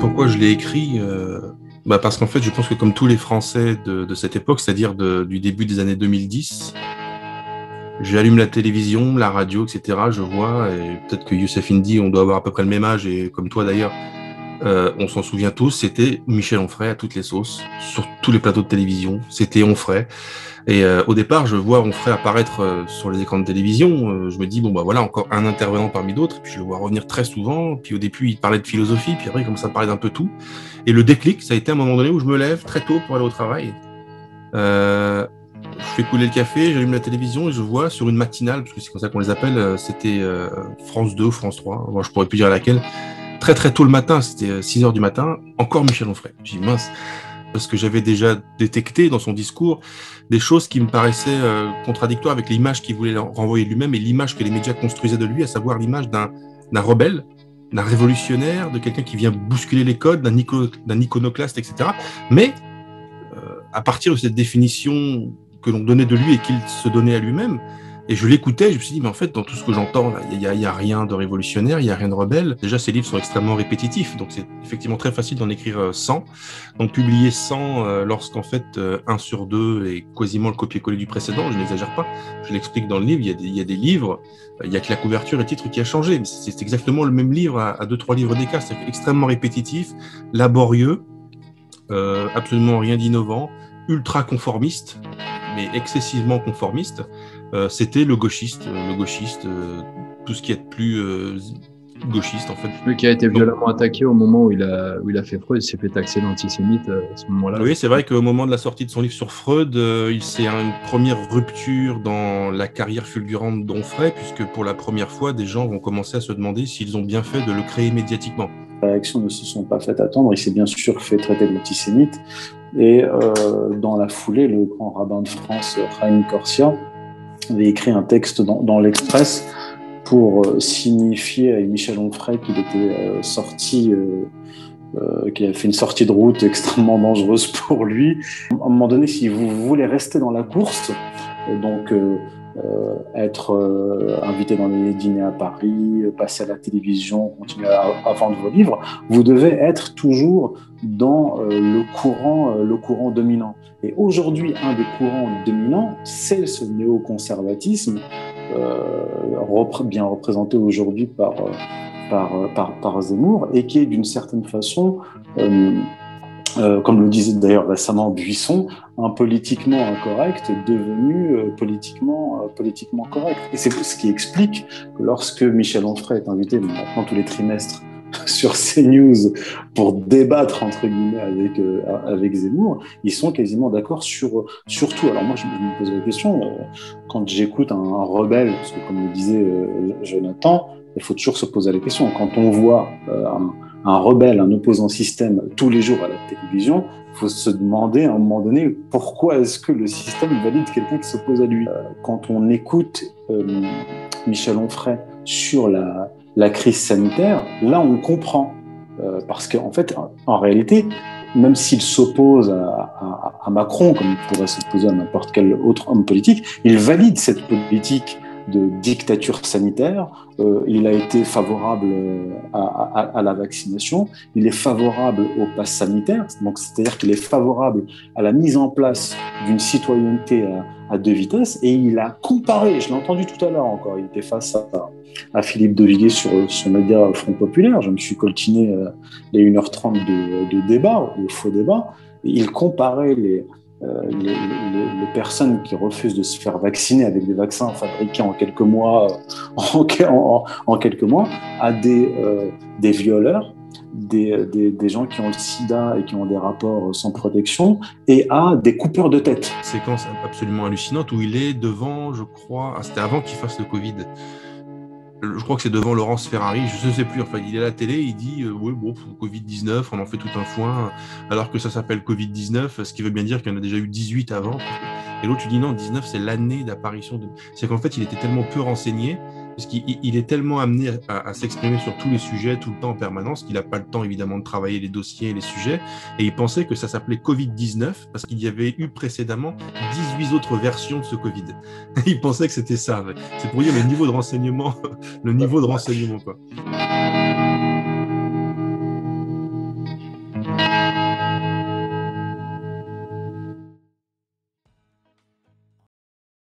Pourquoi je l'ai écrit euh, bah Parce qu'en fait, je pense que comme tous les Français de, de cette époque, c'est-à-dire du début des années 2010, j'allume la télévision, la radio, etc. Je vois, et peut-être que Youssef Indy, on doit avoir à peu près le même âge, et comme toi d'ailleurs, euh, on s'en souvient tous, c'était Michel Onfray à toutes les sauces, sur tous les plateaux de télévision, c'était Onfray. Et euh, au départ, je vois Onfray apparaître euh, sur les écrans de télévision, je me dis, bon bah voilà, encore un intervenant parmi d'autres, puis je le vois revenir très souvent, puis au début, il parlait de philosophie, puis après, il commence à parler d'un peu tout. Et le déclic, ça a été un moment donné où je me lève très tôt pour aller au travail. Je fais couler le café, j'allume la télévision et je vois sur une matinale, parce que c'est comme ça qu'on les appelle, c'était France 2 ou France 3, moi je pourrais plus dire laquelle, très très tôt le matin, c'était 6 heures du matin, encore Michel Onfray. J'ai dit mince, parce que j'avais déjà détecté dans son discours des choses qui me paraissaient euh, contradictoires avec l'image qu'il voulait renvoyer lui-même et l'image que les médias construisaient de lui, à savoir l'image d'un rebelle, d'un révolutionnaire, de quelqu'un qui vient bousculer les codes, d'un iconoclaste, etc. Mais euh, à partir de cette définition que l'on donnait de lui et qu'il se donnait à lui-même, et je l'écoutais, je me suis dit, mais en fait, dans tout ce que j'entends, il n'y a, y a, rien de révolutionnaire, il n'y a rien de rebelle. Déjà, ces livres sont extrêmement répétitifs, donc c'est effectivement très facile d'en écrire 100. Euh, donc publier 100 euh, lorsqu'en fait euh, un sur deux est quasiment le copier-coller du précédent, je n'exagère pas. Je l'explique dans le livre, il y, a des, livres, il n'y a que la couverture et le titre qui a changé, c'est exactement le même livre à, deux, trois livres d'écart, c'est extrêmement répétitif, laborieux, absolument rien d'innovant, ultra conformiste, mais excessivement conformiste. Euh, c'était le gauchiste, euh, le gauchiste, euh, tout ce qui est de plus gauchiste en fait. Lui qui a été violemment attaqué au moment où il a, où il a fait Freud, il s'est fait taxer d'antisémite à ce moment-là. Oui, c'est vrai qu'au moment de la sortie de son livre sur Freud, il s'est une première rupture dans la carrière fulgurante d'Onfray, puisque pour la première fois, des gens vont commencer à se demander s'ils ont bien fait de le créer médiatiquement. Les réactions ne se sont pas faites attendre, il s'est bien sûr fait traiter d'antisémite, et euh, dans la foulée, le grand rabbin de France, Chaim Corsia, avait écrit un texte dans, l'Express pour euh, signifier à Michel Onfray qu'il était euh, sorti, euh, euh, qu'il avait fait une sortie de route extrêmement dangereuse pour lui. À un moment donné, si vous voulez rester dans la course, donc euh, être euh, invité dans les dîners à Paris, passer à la télévision, continuer à, vendre vos livres, vous devez être toujours dans euh, le courant, le courant dominant. Et aujourd'hui, un des courants dominants, c'est ce néoconservatisme, bien représenté aujourd'hui par, par, par, Zemmour, et qui est d'une certaine façon euh, comme le disait d'ailleurs récemment Buisson, un politiquement incorrect devenu euh, politiquement, euh, politiquement correct. Et c'est ce qui explique que lorsque Michel Onfray est invité maintenant tous les trimestres sur CNews pour débattre entre guillemets avec avec Zemmour, ils sont quasiment d'accord sur sur tout. Alors moi je me pose la question quand j'écoute un, rebelle, parce que comme le disait Jonathan, il faut toujours se poser la question. Quand on voit un un rebelle, un opposant système tous les jours à la télévision, il faut se demander à un moment donné pourquoi est-ce que le système valide quelqu'un qui s'oppose à lui? Euh, quand on écoute euh, Michel Onfray sur la, crise sanitaire, là on comprend. Euh, parce qu'en fait, en réalité, même s'il s'oppose à, à, Macron, comme il pourrait s'opposer à n'importe quel autre homme politique, il valide cette politique de dictature sanitaire. Euh, il a été favorable euh, à, la vaccination. Il est favorable au pass sanitaire. Donc, c'est-à-dire qu'il est favorable à la mise en place d'une citoyenneté à, deux vitesses. Et il a comparé, je l'ai entendu tout à l'heure encore, il était face à, Philippe Devilliers sur son média Front Populaire. Je me suis coltiné euh, les 1h30 de, de débat, de faux débat. Il comparait les, les, les, personnes qui refusent de se faire vacciner avec des vaccins fabriqués en quelques mois, en, en, quelques mois, à des, euh, des violeurs, des, des, des, gens qui ont le sida et qui ont des rapports sans protection, et à des coupeurs de tête. Séquence absolument hallucinante où il est devant, je crois, ah, c'était avant qu'il fasse le Covid je crois que c'est devant Laurence Ferrari, je ne sais plus, enfin il est à la télé, il dit euh, oui bon Covid-19, on en fait tout un foin, alors que ça s'appelle Covid-19, ce qui veut bien dire qu'il y en a déjà eu 18 avant. Et l'autre tu dis non, 19 c'est l'année d'apparition de... C'est qu'en fait il était tellement peu renseigné, parce qu'il est tellement amené à, à s'exprimer sur tous les sujets tout le temps en permanence qu'il n'a pas le temps évidemment de travailler les dossiers et les sujets, et il pensait que ça s'appelait Covid-19 parce qu'il y avait eu précédemment 18 autres versions de ce Covid. il pensait que c'était ça. C'est pour dire le niveau de renseignement, le niveau de renseignement quoi.